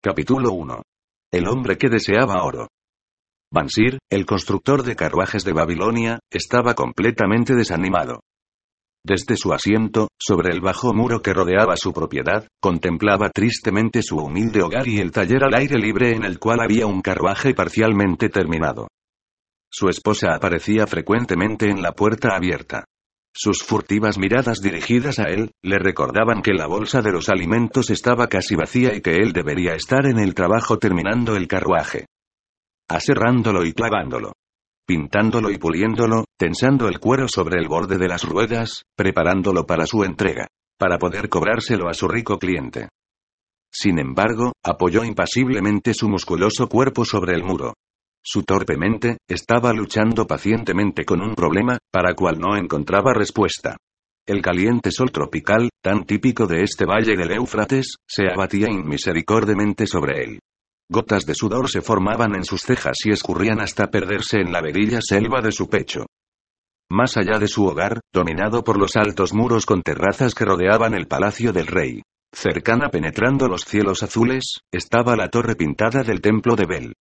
Capítulo 1. El hombre que deseaba oro. Bansir, el constructor de carruajes de Babilonia, estaba completamente desanimado. Desde su asiento, sobre el bajo muro que rodeaba su propiedad, contemplaba tristemente su humilde hogar y el taller al aire libre en el cual había un carruaje parcialmente terminado. Su esposa aparecía frecuentemente en la puerta abierta. Sus furtivas miradas dirigidas a él, le recordaban que la bolsa de los alimentos estaba casi vacía y que él debería estar en el trabajo terminando el carruaje. Aserrándolo y clavándolo. Pintándolo y puliéndolo, tensando el cuero sobre el borde de las ruedas, preparándolo para su entrega. Para poder cobrárselo a su rico cliente. Sin embargo, apoyó impasiblemente su musculoso cuerpo sobre el muro. Su torpe mente, estaba luchando pacientemente con un problema, para cual no encontraba respuesta. El caliente sol tropical, tan típico de este valle del Éufrates, se abatía inmisericordemente sobre él. Gotas de sudor se formaban en sus cejas y escurrían hasta perderse en la verilla selva de su pecho. Más allá de su hogar, dominado por los altos muros con terrazas que rodeaban el palacio del rey. Cercana penetrando los cielos azules, estaba la torre pintada del templo de Bel.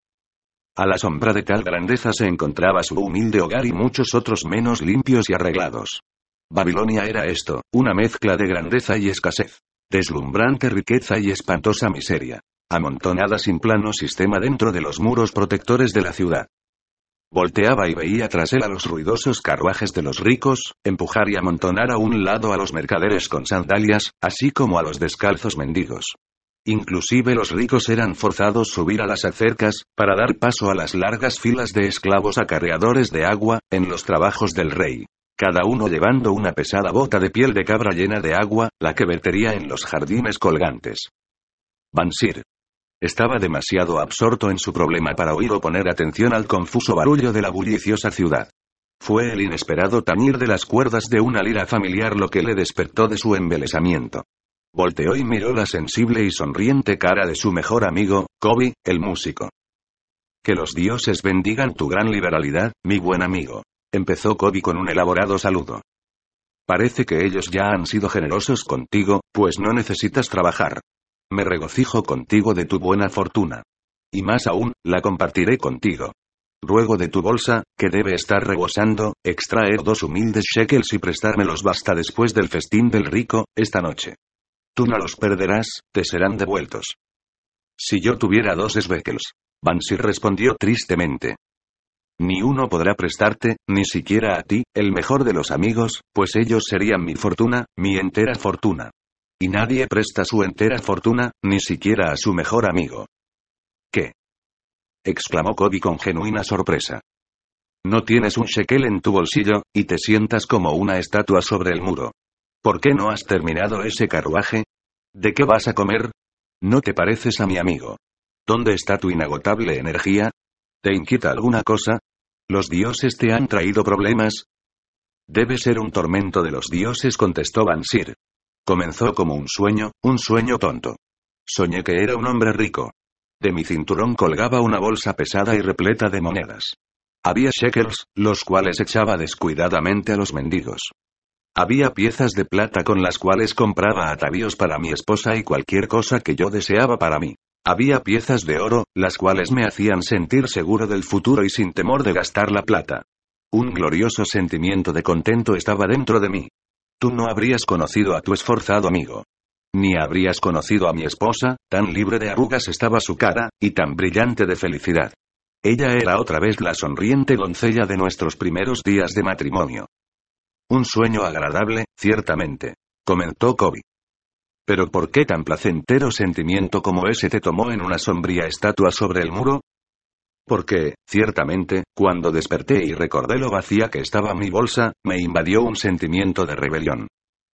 A la sombra de tal grandeza se encontraba su humilde hogar y muchos otros menos limpios y arreglados. Babilonia era esto, una mezcla de grandeza y escasez. Deslumbrante riqueza y espantosa miseria. Amontonada sin plano sistema dentro de los muros protectores de la ciudad. Volteaba y veía tras él a los ruidosos carruajes de los ricos, empujar y amontonar a un lado a los mercaderes con sandalias, así como a los descalzos mendigos. Inclusive los ricos eran forzados subir a las acercas, para dar paso a las largas filas de esclavos acarreadores de agua, en los trabajos del rey. Cada uno llevando una pesada bota de piel de cabra llena de agua, la que vertería en los jardines colgantes. Bansir. Estaba demasiado absorto en su problema para oír o poner atención al confuso barullo de la bulliciosa ciudad. Fue el inesperado tañir de las cuerdas de una lira familiar lo que le despertó de su embelesamiento. Volteó y miró la sensible y sonriente cara de su mejor amigo, Kobe, el músico. Que los dioses bendigan tu gran liberalidad, mi buen amigo. Empezó Kobe con un elaborado saludo. Parece que ellos ya han sido generosos contigo, pues no necesitas trabajar. Me regocijo contigo de tu buena fortuna. Y más aún, la compartiré contigo. Ruego de tu bolsa, que debe estar rebosando, extraer dos humildes shekels y prestármelos basta después del festín del rico, esta noche. Tú no los perderás, te serán devueltos. Si yo tuviera dos Svekels. Bansir respondió tristemente. Ni uno podrá prestarte, ni siquiera a ti, el mejor de los amigos, pues ellos serían mi fortuna, mi entera fortuna. Y nadie presta su entera fortuna, ni siquiera a su mejor amigo. ¿Qué? exclamó Kobe con genuina sorpresa. No tienes un shekel en tu bolsillo, y te sientas como una estatua sobre el muro. ¿Por qué no has terminado ese carruaje? ¿De qué vas a comer? ¿No te pareces a mi amigo? ¿Dónde está tu inagotable energía? ¿Te inquieta alguna cosa? ¿Los dioses te han traído problemas? Debe ser un tormento de los dioses, contestó Bansir. Comenzó como un sueño, un sueño tonto. Soñé que era un hombre rico. De mi cinturón colgaba una bolsa pesada y repleta de monedas. Había shekels, los cuales echaba descuidadamente a los mendigos. Había piezas de plata con las cuales compraba atavíos para mi esposa y cualquier cosa que yo deseaba para mí. Había piezas de oro, las cuales me hacían sentir seguro del futuro y sin temor de gastar la plata. Un glorioso sentimiento de contento estaba dentro de mí. Tú no habrías conocido a tu esforzado amigo. Ni habrías conocido a mi esposa, tan libre de arrugas estaba su cara, y tan brillante de felicidad. Ella era otra vez la sonriente doncella de nuestros primeros días de matrimonio. Un sueño agradable, ciertamente. Comentó Kobe. Pero ¿por qué tan placentero sentimiento como ese te tomó en una sombría estatua sobre el muro? Porque, ciertamente, cuando desperté y recordé lo vacía que estaba mi bolsa, me invadió un sentimiento de rebelión.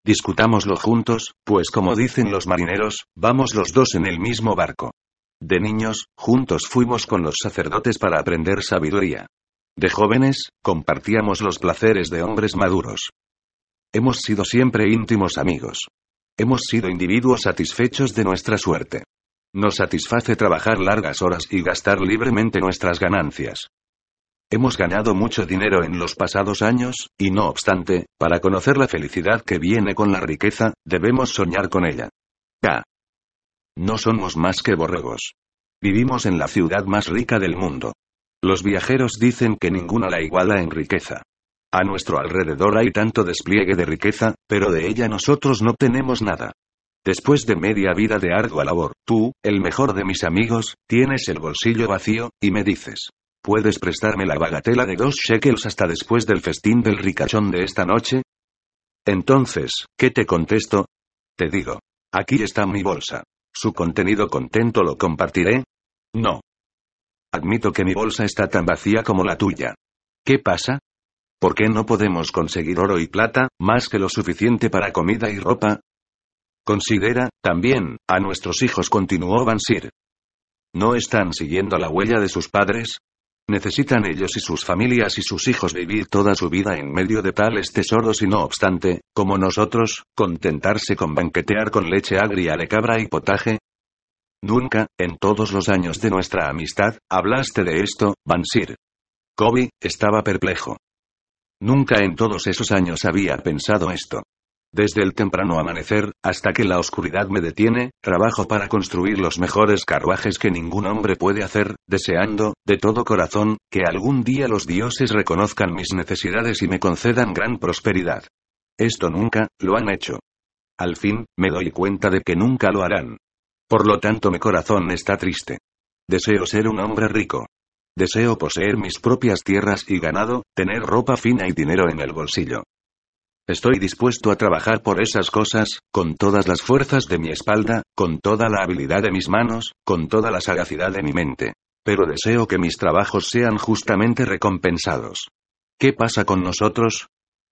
Discutámoslo juntos, pues como dicen los marineros, vamos los dos en el mismo barco. De niños, juntos fuimos con los sacerdotes para aprender sabiduría. De jóvenes, compartíamos los placeres de hombres maduros. Hemos sido siempre íntimos amigos. Hemos sido individuos satisfechos de nuestra suerte. Nos satisface trabajar largas horas y gastar libremente nuestras ganancias. Hemos ganado mucho dinero en los pasados años, y no obstante, para conocer la felicidad que viene con la riqueza, debemos soñar con ella. K. No somos más que borregos. Vivimos en la ciudad más rica del mundo. Los viajeros dicen que ninguna la iguala en riqueza. A nuestro alrededor hay tanto despliegue de riqueza, pero de ella nosotros no tenemos nada. Después de media vida de ardua labor, tú, el mejor de mis amigos, tienes el bolsillo vacío, y me dices, ¿puedes prestarme la bagatela de dos shekels hasta después del festín del ricachón de esta noche? Entonces, ¿qué te contesto? Te digo, aquí está mi bolsa. ¿Su contenido contento lo compartiré? No. Admito que mi bolsa está tan vacía como la tuya. ¿Qué pasa? ¿Por qué no podemos conseguir oro y plata, más que lo suficiente para comida y ropa? Considera, también, a nuestros hijos, continuó Bansir. ¿No están siguiendo la huella de sus padres? Necesitan ellos y sus familias y sus hijos vivir toda su vida en medio de tales tesoros y no obstante, como nosotros, contentarse con banquetear con leche agria de cabra y potaje. Nunca, en todos los años de nuestra amistad, hablaste de esto, Bansir. Kobe, estaba perplejo. Nunca en todos esos años había pensado esto. Desde el temprano amanecer, hasta que la oscuridad me detiene, trabajo para construir los mejores carruajes que ningún hombre puede hacer, deseando, de todo corazón, que algún día los dioses reconozcan mis necesidades y me concedan gran prosperidad. Esto nunca, lo han hecho. Al fin, me doy cuenta de que nunca lo harán. Por lo tanto mi corazón está triste. Deseo ser un hombre rico. Deseo poseer mis propias tierras y ganado, tener ropa fina y dinero en el bolsillo. Estoy dispuesto a trabajar por esas cosas, con todas las fuerzas de mi espalda, con toda la habilidad de mis manos, con toda la sagacidad de mi mente. Pero deseo que mis trabajos sean justamente recompensados. ¿Qué pasa con nosotros?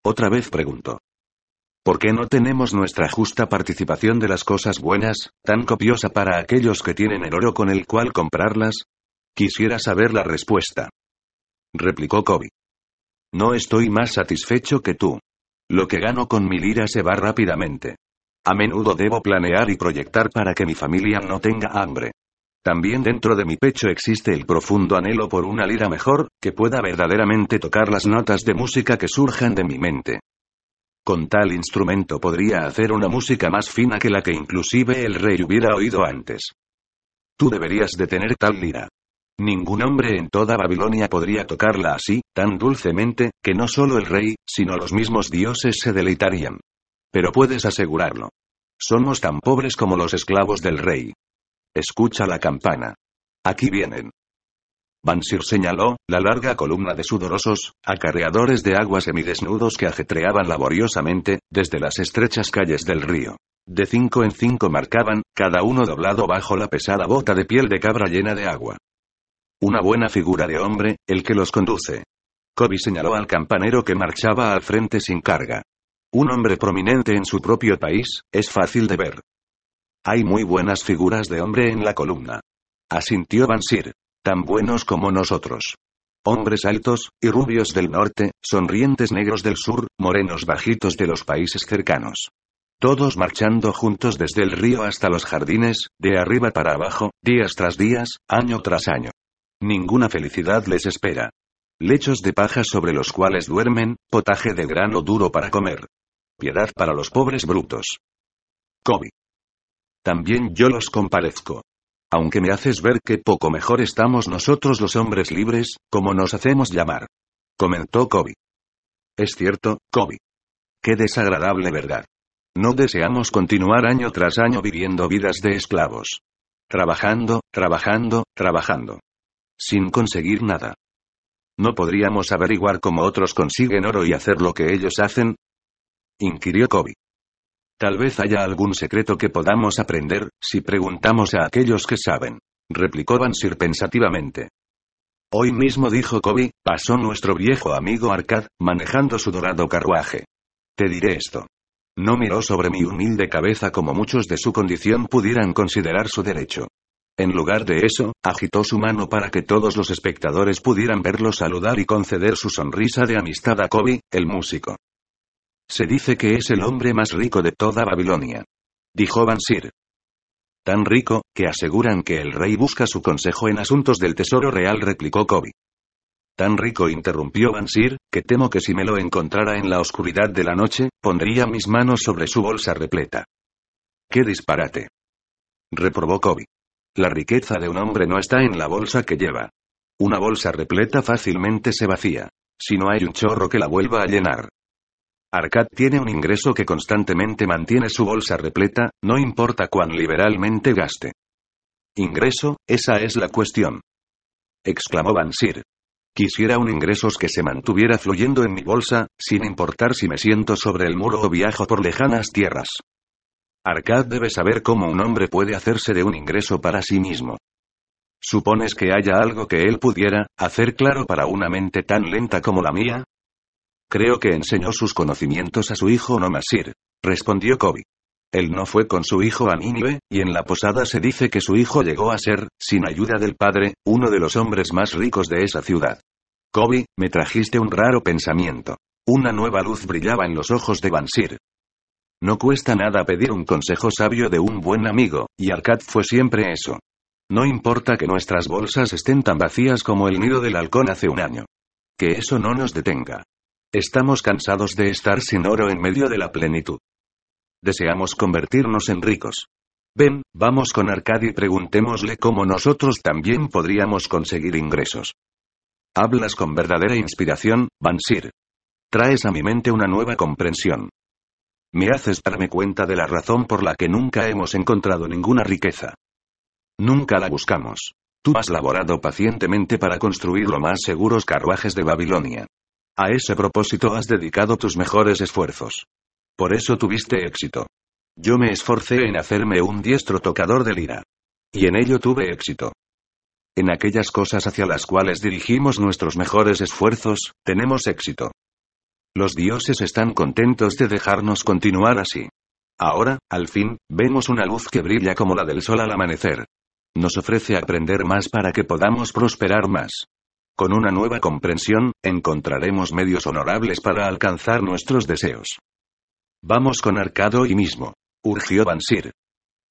Otra vez pregunto. ¿Por qué no tenemos nuestra justa participación de las cosas buenas, tan copiosa para aquellos que tienen el oro con el cual comprarlas? Quisiera saber la respuesta. Replicó Kobe. No estoy más satisfecho que tú. Lo que gano con mi lira se va rápidamente. A menudo debo planear y proyectar para que mi familia no tenga hambre. También dentro de mi pecho existe el profundo anhelo por una lira mejor, que pueda verdaderamente tocar las notas de música que surjan de mi mente. Con tal instrumento podría hacer una música más fina que la que inclusive el rey hubiera oído antes. Tú deberías de tener tal lira. Ningún hombre en toda Babilonia podría tocarla así, tan dulcemente, que no solo el rey, sino los mismos dioses se deleitarían. Pero puedes asegurarlo. Somos tan pobres como los esclavos del rey. Escucha la campana. Aquí vienen. Bansir señaló, la larga columna de sudorosos, acarreadores de agua semidesnudos que ajetreaban laboriosamente, desde las estrechas calles del río. De cinco en cinco marcaban, cada uno doblado bajo la pesada bota de piel de cabra llena de agua. Una buena figura de hombre, el que los conduce. Kobe señaló al campanero que marchaba al frente sin carga. Un hombre prominente en su propio país, es fácil de ver. Hay muy buenas figuras de hombre en la columna. Asintió Bansir. Tan buenos como nosotros. Hombres altos, y rubios del norte, sonrientes negros del sur, morenos bajitos de los países cercanos. Todos marchando juntos desde el río hasta los jardines, de arriba para abajo, días tras días, año tras año. Ninguna felicidad les espera. Lechos de paja sobre los cuales duermen, potaje de grano duro para comer. Piedad para los pobres brutos. Kobe. También yo los comparezco. Aunque me haces ver que poco mejor estamos nosotros los hombres libres, como nos hacemos llamar. Comentó Kobe. Es cierto, Kobe. Qué desagradable verdad. No deseamos continuar año tras año viviendo vidas de esclavos. Trabajando, trabajando, trabajando sin conseguir nada. ¿No podríamos averiguar cómo otros consiguen oro y hacer lo que ellos hacen? inquirió Kobe. Tal vez haya algún secreto que podamos aprender, si preguntamos a aquellos que saben, replicó Bansir pensativamente. Hoy mismo dijo Kobe, pasó nuestro viejo amigo Arcad, manejando su dorado carruaje. Te diré esto. No miró sobre mi humilde cabeza como muchos de su condición pudieran considerar su derecho. En lugar de eso, agitó su mano para que todos los espectadores pudieran verlo saludar y conceder su sonrisa de amistad a Kobe, el músico. Se dice que es el hombre más rico de toda Babilonia. Dijo Bansir. Tan rico, que aseguran que el rey busca su consejo en asuntos del tesoro real, replicó Kobe. Tan rico interrumpió Bansir, que temo que si me lo encontrara en la oscuridad de la noche, pondría mis manos sobre su bolsa repleta. ¡Qué disparate! Reprobó Kobe. La riqueza de un hombre no está en la bolsa que lleva. Una bolsa repleta fácilmente se vacía. Si no hay un chorro que la vuelva a llenar. Arcad tiene un ingreso que constantemente mantiene su bolsa repleta, no importa cuán liberalmente gaste. Ingreso, esa es la cuestión. Exclamó Bansir. Quisiera un ingresos que se mantuviera fluyendo en mi bolsa, sin importar si me siento sobre el muro o viajo por lejanas tierras. Arcad debe saber cómo un hombre puede hacerse de un ingreso para sí mismo. ¿Supones que haya algo que él pudiera hacer claro para una mente tan lenta como la mía? Creo que enseñó sus conocimientos a su hijo Nomasir, respondió Kobe. Él no fue con su hijo a Nínive, y en la posada se dice que su hijo llegó a ser, sin ayuda del padre, uno de los hombres más ricos de esa ciudad. Kobe, me trajiste un raro pensamiento. Una nueva luz brillaba en los ojos de Bansir. No cuesta nada pedir un consejo sabio de un buen amigo, y Arcad fue siempre eso. No importa que nuestras bolsas estén tan vacías como el nido del halcón hace un año. Que eso no nos detenga. Estamos cansados de estar sin oro en medio de la plenitud. Deseamos convertirnos en ricos. Ven, vamos con Arcad y preguntémosle cómo nosotros también podríamos conseguir ingresos. Hablas con verdadera inspiración, Bansir. Traes a mi mente una nueva comprensión. Me haces darme cuenta de la razón por la que nunca hemos encontrado ninguna riqueza. Nunca la buscamos. Tú has laborado pacientemente para construir los más seguros carruajes de Babilonia. A ese propósito has dedicado tus mejores esfuerzos. Por eso tuviste éxito. Yo me esforcé en hacerme un diestro tocador de lira. Y en ello tuve éxito. En aquellas cosas hacia las cuales dirigimos nuestros mejores esfuerzos, tenemos éxito. Los dioses están contentos de dejarnos continuar así. Ahora, al fin, vemos una luz que brilla como la del sol al amanecer. Nos ofrece aprender más para que podamos prosperar más. Con una nueva comprensión, encontraremos medios honorables para alcanzar nuestros deseos. Vamos con Arcado y mismo. Urgió Bansir.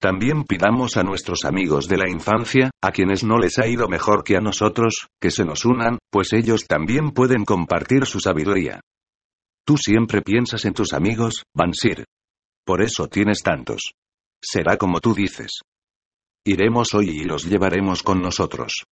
También pidamos a nuestros amigos de la infancia, a quienes no les ha ido mejor que a nosotros, que se nos unan, pues ellos también pueden compartir su sabiduría. Tú siempre piensas en tus amigos, Bansir. Por eso tienes tantos. Será como tú dices. Iremos hoy y los llevaremos con nosotros.